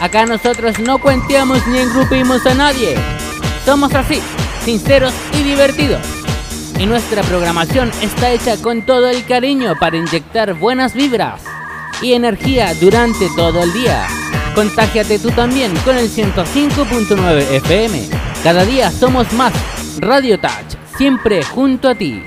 Acá nosotros no cuenteamos ni engrupimos a nadie. Somos así, sinceros y divertidos. Y nuestra programación está hecha con todo el cariño para inyectar buenas vibras y energía durante todo el día. Contágiate tú también con el 105.9 FM. Cada día somos más Radio Touch, siempre junto a ti.